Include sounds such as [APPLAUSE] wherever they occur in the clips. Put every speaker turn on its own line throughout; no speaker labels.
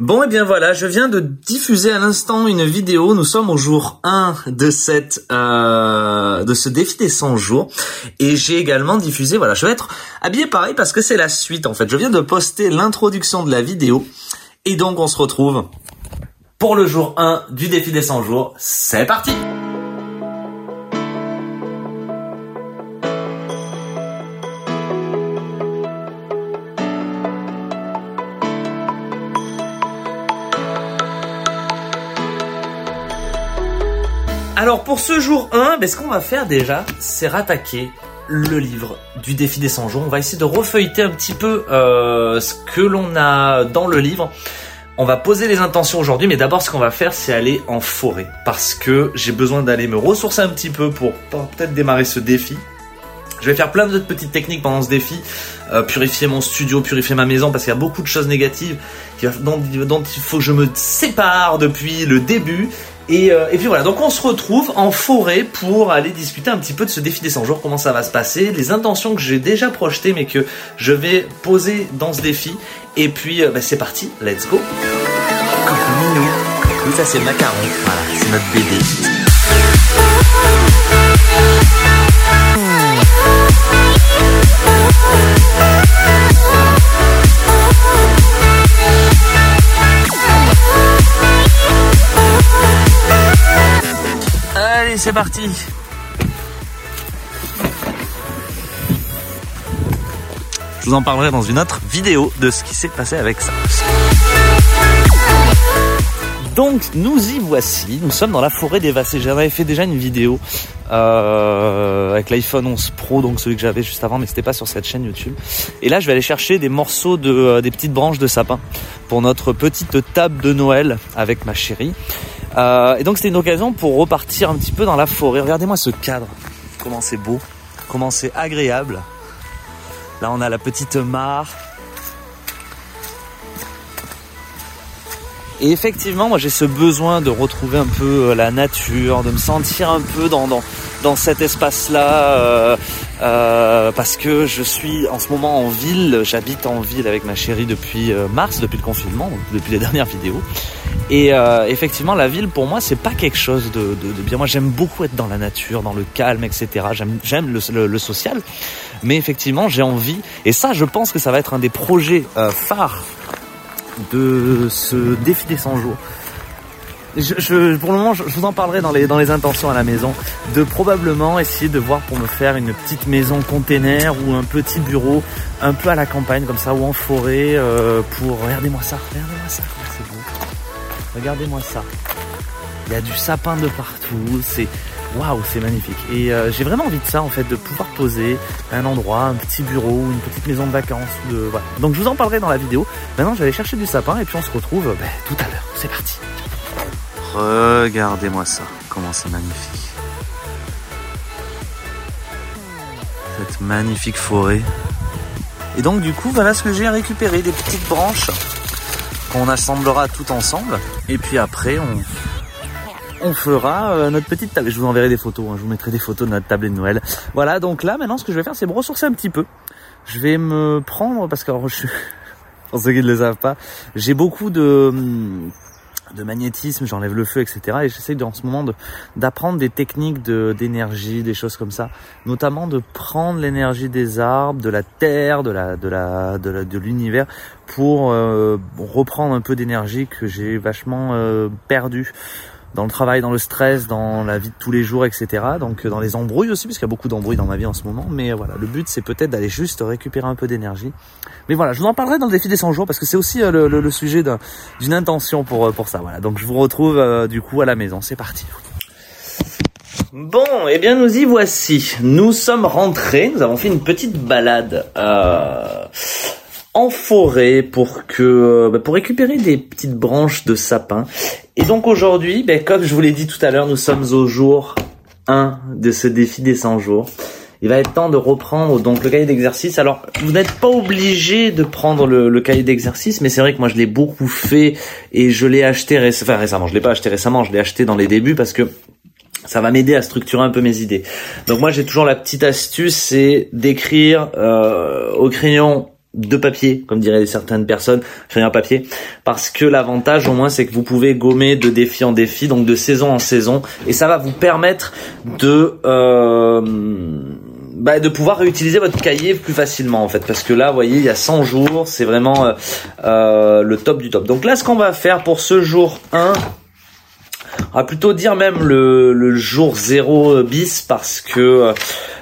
Bon et bien voilà, je viens de diffuser à l'instant une vidéo. Nous sommes au jour 1 de cette euh, de ce défi des 100 jours et j'ai également diffusé voilà, je vais être habillé pareil parce que c'est la suite en fait. Je viens de poster l'introduction de la vidéo et donc on se retrouve pour le jour 1 du défi des 100 jours. C'est parti. Alors pour ce jour 1, ben, ce qu'on va faire déjà, c'est rattaquer le livre du défi des 100 jours. On va essayer de refeuilleter un petit peu euh, ce que l'on a dans le livre. On va poser les intentions aujourd'hui, mais d'abord ce qu'on va faire, c'est aller en forêt. Parce que j'ai besoin d'aller me ressourcer un petit peu pour peut-être démarrer ce défi. Je vais faire plein d'autres petites techniques pendant ce défi. Euh, purifier mon studio, purifier ma maison, parce qu'il y a beaucoup de choses négatives dont, dont il faut que je me sépare depuis le début. Euh, et, puis voilà, donc on se retrouve en forêt pour aller discuter un petit peu de ce défi des 100 jours, comment ça va se passer, les intentions que j'ai déjà projetées mais que je vais poser dans ce défi. Et puis euh, bah, c'est parti, let's go. Ça c'est Macaron, voilà, c'est notre c'est parti Je vous en parlerai dans une autre vidéo de ce qui s'est passé avec ça. Donc nous y voici, nous sommes dans la forêt des Vassés. J'avais fait déjà une vidéo euh, avec l'iPhone 11 Pro, donc celui que j'avais juste avant, mais c'était pas sur cette chaîne YouTube. Et là, je vais aller chercher des morceaux de euh, des petites branches de sapin pour notre petite table de Noël avec ma chérie. Euh, et donc c'était une occasion pour repartir un petit peu dans la forêt. Regardez-moi ce cadre, comment c'est beau, comment c'est agréable. Là on a la petite mare. Et effectivement, moi j'ai ce besoin de retrouver un peu euh, la nature, de me sentir un peu dans, cet espace-là, euh, euh, parce que je suis en ce moment en ville, j'habite en ville avec ma chérie depuis euh, mars, depuis le confinement, depuis les [LAUGHS] dernières vidéos. Et euh, effectivement, la ville pour moi, c'est pas quelque chose de, de, de bien. Moi, j'aime beaucoup être dans la nature, dans le calme, etc. J'aime le, le, le, social, mais effectivement, j'ai envie. Et ça, je pense que ça va être un des projets euh, phares de ce défi des 100 jours je, je, pour le moment, je, vous en parlerai dans les, dans les intentions à la maison, de probablement essayer de voir pour me faire une petite maison container ou un petit bureau un peu à la campagne comme ça ou en forêt euh, pour... Regardez-moi ça, regardez-moi ça, c'est beau. Regardez-moi ça. Il y a du sapin de partout, c'est... Waouh, c'est magnifique. Et euh, j'ai vraiment envie de ça en fait, de pouvoir poser un endroit, un petit bureau, une petite maison de vacances. De, voilà. Donc je vous en parlerai dans la vidéo. Maintenant, je vais aller chercher du sapin et puis on se retrouve ben, tout à l'heure. C'est parti. Regardez-moi ça, comment c'est magnifique. Cette magnifique forêt. Et donc du coup, voilà ce que j'ai récupéré, des petites branches qu'on assemblera tout ensemble. Et puis après, on, on fera euh, notre petite table. Je vous enverrai des photos, hein. je vous mettrai des photos de notre table de Noël. Voilà, donc là, maintenant, ce que je vais faire, c'est me ressourcer un petit peu. Je vais me prendre, parce que [LAUGHS] pour ceux qui ne le savent pas, j'ai beaucoup de de magnétisme, j'enlève le feu, etc. Et j'essaie en ce moment d'apprendre des techniques d'énergie, des choses comme ça. Notamment de prendre l'énergie des arbres, de la terre, de la de la de l'univers pour euh, reprendre un peu d'énergie que j'ai vachement euh, perdu dans le travail, dans le stress, dans la vie de tous les jours, etc. Donc euh, dans les embrouilles aussi, parce qu'il y a beaucoup d'embrouilles dans ma vie en ce moment. Mais voilà, le but c'est peut-être d'aller juste récupérer un peu d'énergie. Mais voilà, je vous en parlerai dans le défi des 100 jours parce que c'est aussi euh, le, sujet d'une intention pour, euh, pour ça. Voilà, donc je vous retrouve du coup à la maison. C'est parti. Bon, eh bien nous y voici. Nous sommes rentrés, nous avons fait une petite balade. Euh en forêt pour que bah, pour récupérer des petites branches de sapin. Et donc aujourd'hui, bah, comme je vous l'ai dit tout à l'heure, nous sommes au jour 1 de ce défi des 100 jours. Il va être temps de reprendre donc le cahier d'exercice. Alors, vous n'êtes pas obligé de prendre le, cahier d'exercice, mais c'est vrai que moi je l'ai beaucoup fait et je l'ai acheté enfin, récemment. Je l'ai pas acheté récemment, je l'ai acheté dans les débuts parce que ça va m'aider à structurer un peu mes idées. Donc moi j'ai toujours la petite astuce, c'est d'écrire euh, au crayon de papier, comme diraient certaines personnes, crayon papier, parce que l'avantage au moins c'est que vous pouvez gommer de défi en défi, donc de saison en saison, et ça va vous permettre de euh, bah, de pouvoir réutiliser votre cahier plus facilement en fait, parce que là, vous voyez, il y a 100 jours, c'est vraiment euh, euh, le top du top. Donc là, ce qu'on va faire pour ce jour 1, on va plutôt dire même le, le jour 0 bis parce que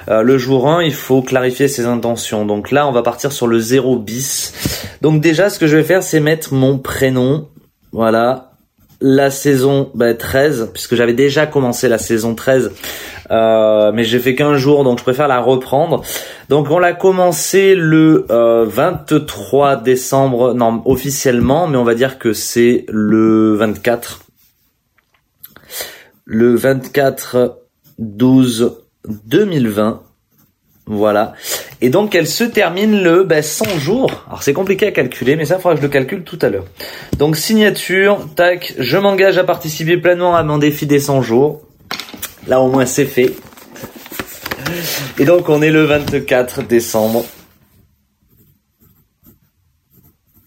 euh, le jour 1, il faut clarifier ses intentions. Donc là, on va partir sur le 0 bis. Donc déjà, ce que je vais faire, c'est mettre mon prénom. Voilà. La saison 13, bah, puisque j'avais déjà commencé la saison 13, euh, mais j'ai fait qu'un jour, donc je préfère la reprendre. Donc on l'a commencé le 23 euh, décembre, non officiellement, mais on va dire que c'est le 24 le 24 12 2020. Voilà. Et donc elle se termine le ben, 100 jours. Alors c'est compliqué à calculer, mais ça il faudra que je le calcule tout à l'heure. Donc signature, tac, je m'engage à participer pleinement à mon défi des 100 jours. Là au moins c'est fait. Et donc on est le 24 décembre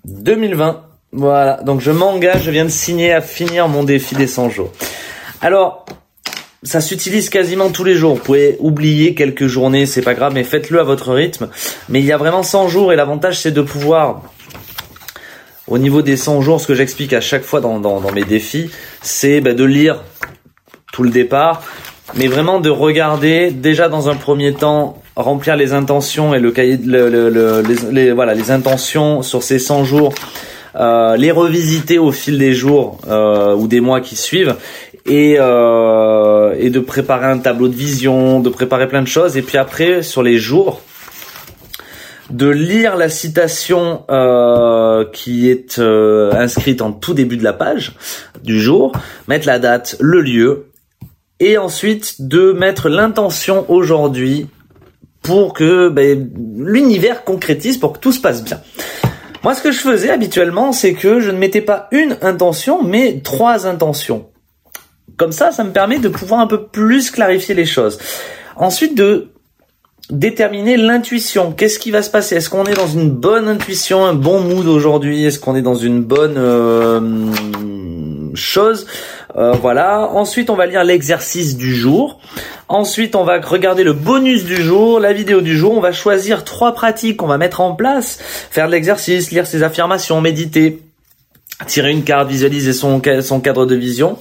2020. Voilà, donc je m'engage, je viens de signer à finir mon défi des 100 jours. Alors, ça s'utilise quasiment tous les jours. Vous pouvez oublier quelques journées, c'est pas grave, mais faites-le à votre rythme. Mais il y a vraiment 100 jours et l'avantage c'est de pouvoir, au niveau des 100 jours, ce que j'explique à chaque fois dans, mes défis, c'est bah, de lire tout le départ, mais vraiment de regarder déjà dans un premier temps remplir les intentions et le cahier, le, les, voilà, les intentions sur ces 100 jours. Euh, les revisiter au fil des jours euh, ou des mois qui suivent et, euh, et de préparer un tableau de vision, de préparer plein de choses. Et puis après, sur les jours, de lire la citation euh, qui est euh, inscrite en tout début de la page du jour, mettre la date, le lieu, et ensuite de mettre l'intention aujourd'hui pour que ben, l'univers concrétise, pour que tout se passe bien. Moi, ce que je faisais habituellement, c'est que je ne mettais pas une intention, mais trois intentions. Comme ça, ça me permet de pouvoir un peu plus clarifier les choses. Ensuite, de déterminer l'intuition. Qu'est-ce qui va se passer? Est-ce qu'on est dans une bonne intuition, un bon mood aujourd'hui? Est-ce qu'on est dans une bonne euh, chose? Euh, Voilà. Ensuite, on va lire l'exercice du jour. Ensuite, on va regarder le bonus du jour, la vidéo du jour. On va choisir trois pratiques qu'on va mettre en place. Faire de l'exercice, lire ses affirmations, méditer, tirer une carte, visualiser son, son cadre de vision.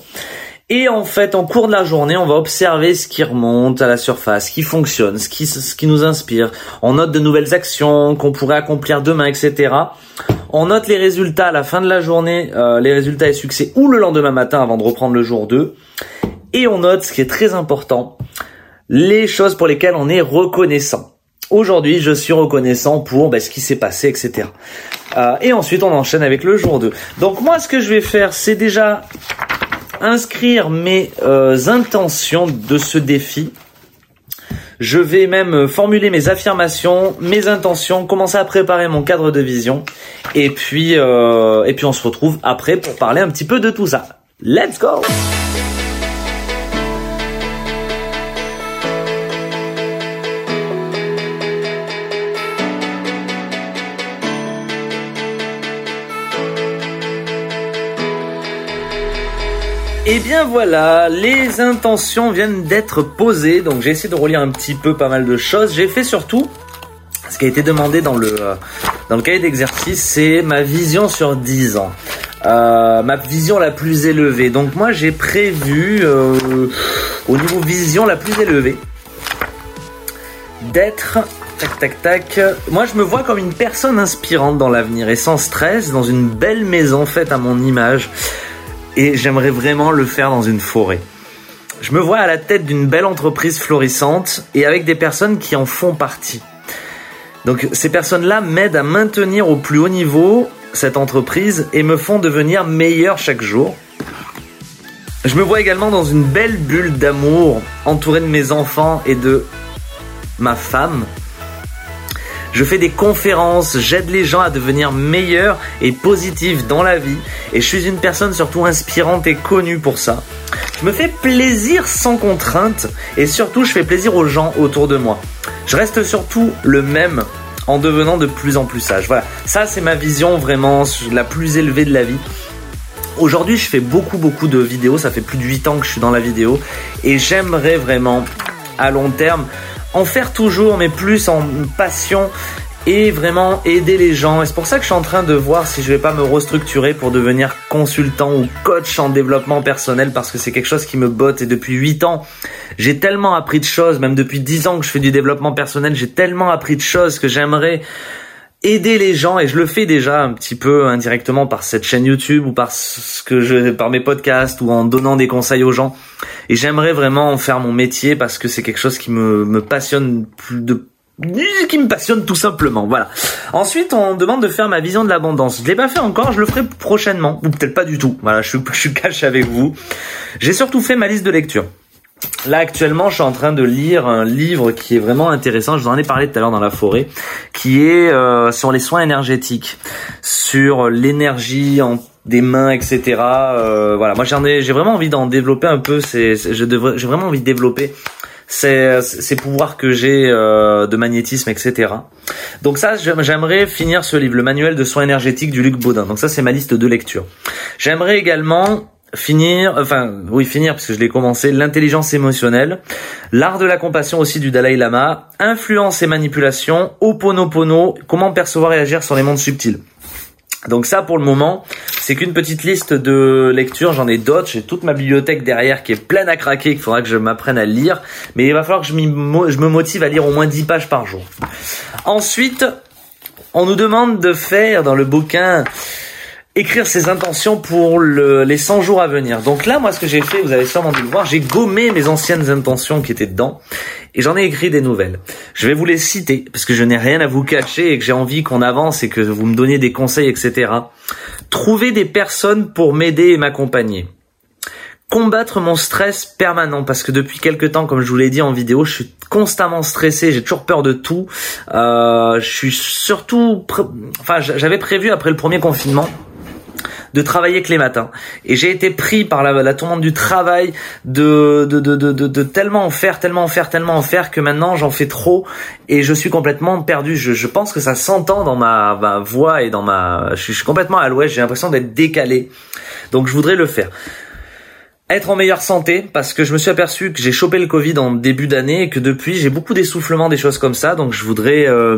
Et en fait, en cours de la journée, on va observer ce qui remonte à la surface, ce qui fonctionne, ce qui, nous inspire. On note de nouvelles actions qu'on pourrait accomplir demain, etc. On note les résultats à la fin de la journée, euh, les résultats et succès, ou le lendemain matin avant de reprendre le jour 2. Et on note, ce qui est très important, les choses pour lesquelles on est reconnaissant. Aujourd'hui, je suis reconnaissant pour ben, ce qui s'est passé, etc. Euh, et ensuite, on enchaîne avec le jour 2. Donc moi, ce que je vais faire, c'est déjà inscrire mes euh, intentions de ce défi. Je vais même formuler mes affirmations, mes intentions, commencer à préparer mon cadre de vision. Euh, et puis on se retrouve après pour parler un petit peu de tout ça. Let's go! Et eh bien voilà, les intentions viennent d'être posées, donc j'ai essayé de relire un petit peu pas mal de choses. J'ai fait surtout ce qui a été demandé dans le euh, dans cahier d'exercice, c'est ma vision sur 10 ans. Euh, ma vision la plus élevée. Donc moi j'ai prévu euh, au niveau vision la plus élevée d'être tac tac tac. Moi je me vois comme une personne inspirante dans l'avenir et sans stress dans une belle maison faite à mon image et j'aimerais vraiment le faire dans une forêt. Je me vois à la tête d'une belle entreprise florissante et avec des personnes qui en font partie. Donc ces personnes-là m'aident à maintenir au plus haut niveau cette entreprise et me font devenir meilleur chaque jour. Je me vois également dans une belle bulle d'amour entouré de mes enfants et de ma femme je fais des conférences, j'aide les gens à devenir meilleurs et positifs dans la vie. Et je suis une personne surtout inspirante et connue pour ça. Je me fais plaisir sans contrainte et surtout je fais plaisir aux gens autour de moi. Je reste surtout le même en devenant de plus en plus sage. Voilà, ça c'est ma vision vraiment la plus élevée de la vie. Aujourd'hui, je fais beaucoup beaucoup de vidéos, ça fait plus de 8 ans que je suis dans la vidéo et j'aimerais vraiment à long terme en faire toujours mais plus en passion et vraiment aider les gens. Et c'est pour ça que je suis en train de voir si je vais pas me restructurer pour devenir consultant ou coach en développement personnel parce que c'est quelque chose qui me botte. Et depuis 8 ans, j'ai tellement appris de choses, même depuis 10 ans que je fais du développement personnel, j'ai tellement appris de choses que j'aimerais aider les gens. Et je le fais déjà un petit peu indirectement par cette chaîne YouTube ou par ce que je par mes podcasts ou en donnant des conseils aux gens et j'aimerais vraiment en faire mon métier parce que c'est quelque chose qui me, passionne plus de qui me passionne tout simplement. Voilà. Ensuite, on demande de faire ma vision de l'abondance. Je l'ai pas fait encore, je le ferai prochainement ou peut-être pas du tout. Voilà, je suis [LAUGHS] je avec vous. J'ai surtout fait ma liste de lecture. Là actuellement, je suis en train de lire un livre qui est vraiment intéressant. Je vous en ai parlé tout à l'heure dans la forêt, qui est euh, sur les soins énergétiques, sur l'énergie en des mains, etc. Euh, voilà, moi j'en ai, j'ai vraiment envie d'en développer un peu. C'est, je devrais, j'ai vraiment envie de développer ces, ces pouvoirs que j'ai euh, de magnétisme, etc. Donc ça, j'aimerais finir ce livre, le manuel de soins énergétiques du Luc Baudin. Donc ça, c'est ma liste de lecture. J'aimerais également finir, enfin oui finir parce que je l'ai commencé, l'intelligence émotionnelle, l'art de la compassion aussi du Dalai Lama, influence et manipulation, Oponopono, comment percevoir et agir sur les mondes subtils. Donc ça pour le moment, c'est qu'une petite liste de lectures, j'en ai d'autres, j'ai toute ma bibliothèque derrière qui est pleine à craquer, qu'il faudra que je m'apprenne à lire, mais il va falloir que je, me motive à lire au moins 10 pages par jour. Ensuite, on nous demande de faire dans le bouquin écrire ses intentions pour le, les 100 jours à venir. Donc là, moi, ce que j'ai fait, vous avez sûrement dû le voir, j'ai gommé mes anciennes intentions qui étaient dedans et j'en ai écrit des nouvelles. Je vais vous les citer parce que je n'ai rien à vous cacher et que j'ai envie qu'on avance et que vous me donniez des conseils, etc. Trouver des personnes pour m'aider et m'accompagner. Combattre mon stress permanent parce que depuis quelques temps, comme je vous l'ai dit en vidéo, je suis constamment stressé, j'ai toujours peur de tout. Euh, je suis surtout, enfin, j'avais prévu après le premier confinement de travailler que les matins. Et j'ai été pris par la, la tourmente du travail de de, de, de, de, tellement en faire, tellement en faire, tellement en faire que maintenant j'en fais trop et je suis complètement perdu. Je, je pense que ça s'entend dans ma, ma, voix et dans ma... Je suis, complètement à l'ouest, j'ai l'impression d'être décalé. Donc je voudrais le faire être en meilleure santé parce que je me suis aperçu que j'ai chopé le Covid en début d'année et que depuis j'ai beaucoup d'essoufflement, des choses comme ça. Donc je voudrais euh,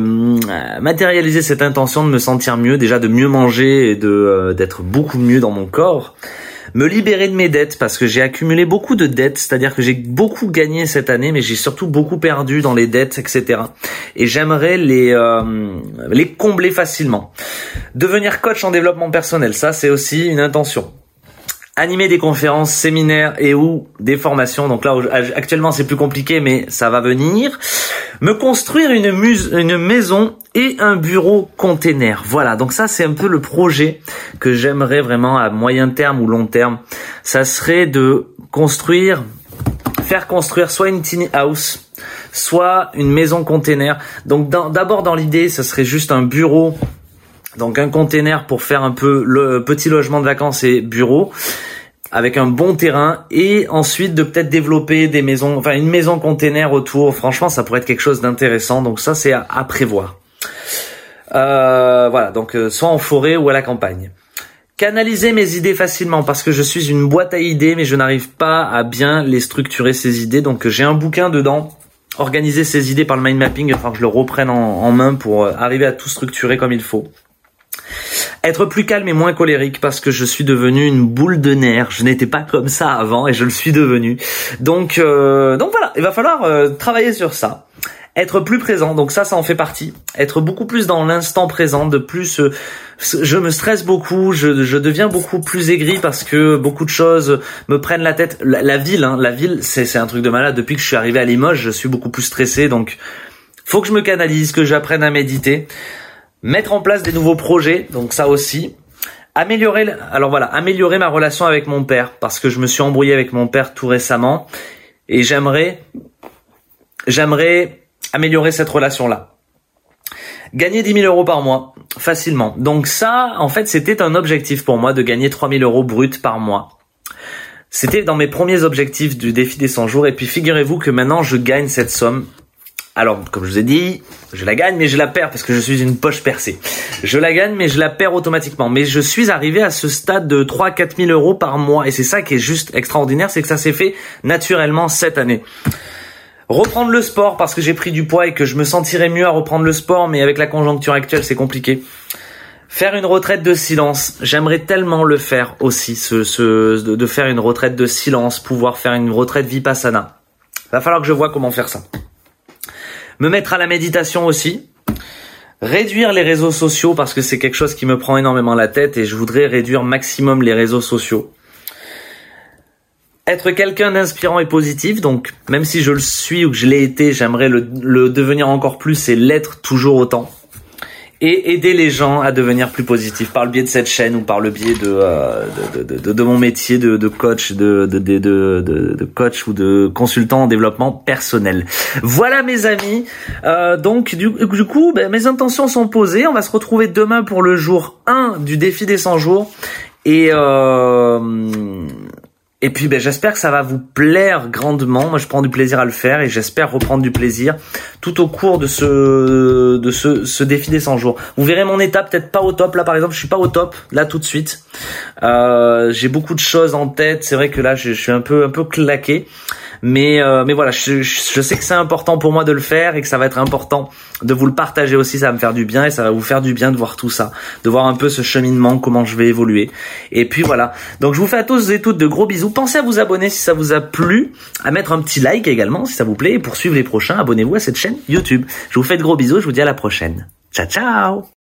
matérialiser cette intention de me sentir mieux, déjà de mieux manger et de euh, d'être beaucoup mieux dans mon corps. Me libérer de mes dettes parce que j'ai accumulé beaucoup de dettes, c'est-à-dire que j'ai beaucoup gagné cette année, mais j'ai surtout beaucoup perdu dans les dettes, etc. Et j'aimerais les euh, les combler facilement. Devenir coach en développement personnel, ça c'est aussi une intention animer des conférences, séminaires et ou des formations. Donc là, actuellement, c'est plus compliqué, mais ça va venir. Me construire une, muse, une maison et un bureau container. Voilà. Donc ça, c'est un peu le projet que j'aimerais vraiment à moyen terme ou long terme. Ça serait de construire, faire construire soit une tiny house, soit une maison container. Donc d'abord dans l'idée, ce serait juste un bureau donc un container pour faire un peu le petit logement de vacances et bureau avec un bon terrain et ensuite de peut-être développer des maisons, enfin une maison container autour. Franchement, ça pourrait être quelque chose d'intéressant. Donc ça, c'est à, prévoir. Euh, voilà, donc euh, soit en forêt ou à la campagne. Canaliser mes idées facilement parce que je suis une boîte à idées, mais je n'arrive pas à bien les structurer ces idées. Donc j'ai un bouquin dedans. Organiser ces idées par le mind mapping, enfin que je le reprenne en main pour euh, arriver à tout structurer comme il faut. Être plus calme et moins colérique parce que je suis devenu une boule de nerfs. Je n'étais pas comme ça avant et je le suis devenu. Donc, euh, donc voilà, il va falloir euh, travailler sur ça. Être plus présent, donc ça, ça en fait partie. Être beaucoup plus dans l'instant présent, de plus, je me stresse beaucoup, je, je, deviens beaucoup plus aigri parce que beaucoup de choses me prennent la tête. La, ville, hein, la ville, c'est un truc de malade. Depuis que je suis arrivé à Limoges, je suis beaucoup plus stressé, donc faut que je me canalise, que j'apprenne à méditer mettre en place des nouveaux projets, donc ça aussi. Améliorer, alors voilà, améliorer ma relation avec mon père parce que je me suis embrouillé avec mon père tout récemment et j'aimerais, j'aimerais améliorer cette relation-là. Gagner 10 000 euros par mois, facilement. Donc ça, en fait, c'était un objectif pour moi de gagner 3 000 euros brut par mois. C'était dans mes premiers objectifs du défi des 100 jours et puis figurez-vous que maintenant je gagne cette somme Alors, comme je vous ai dit, je la gagne, mais je la perds parce que je suis une poche percée. Je la gagne, mais je la perds automatiquement. Mais je suis arrivé à ce stade de 3-4 000 euros par mois. Et c'est ça qui est juste extraordinaire, c'est que ça s'est fait naturellement cette année. Reprendre le sport parce que j'ai pris du poids et que je me sentirais mieux à reprendre le sport, mais avec la conjoncture actuelle, c'est compliqué. Faire une retraite de silence, j'aimerais tellement le faire aussi, ce, ce, de faire une retraite de silence, pouvoir faire une retraite vipassana. Va falloir que je vois comment faire ça me mettre à la méditation aussi, réduire les réseaux sociaux parce que c'est quelque chose qui me prend énormément la tête et je voudrais réduire maximum les réseaux sociaux. Être quelqu'un d'inspirant et positif, donc même si je le suis ou que je l'ai été, j'aimerais le, devenir encore plus et l'être toujours autant et aider les gens à devenir plus positifs par le biais de cette chaîne ou par le biais de euh, de, de, de, mon métier de, de coach de, de, de, de, coach ou de consultant en développement personnel. Voilà mes amis. Euh, donc du, du coup, ben, mes intentions sont posées. On va se retrouver demain pour le jour 1 du défi des 100 jours. Et euh, et puis ben, j'espère que ça va vous plaire grandement. Moi je prends du plaisir à le faire et j'espère reprendre du plaisir tout au cours de ce de ce, ce défi des 100 jours. Vous verrez mon état peut-être pas au top là par exemple, je suis pas au top là tout de suite. Euh, j'ai beaucoup de choses en tête, c'est vrai que là je, je, suis un peu un peu claqué. Mais euh, mais voilà, je, sais que c'est important pour moi de le faire et que ça va être important de vous le partager aussi. Ça va me faire du bien et ça va vous faire du bien de voir tout ça, de voir un peu ce cheminement, comment je vais évoluer. Et puis voilà. Donc je vous fais à tous et toutes de gros bisous. Pensez à vous abonner si ça vous a plu, à mettre un petit like également si ça vous plaît. Et pour suivre les prochains, abonnez-vous à cette chaîne YouTube. Je vous fais de gros bisous. Je vous dis à la prochaine. Ciao ciao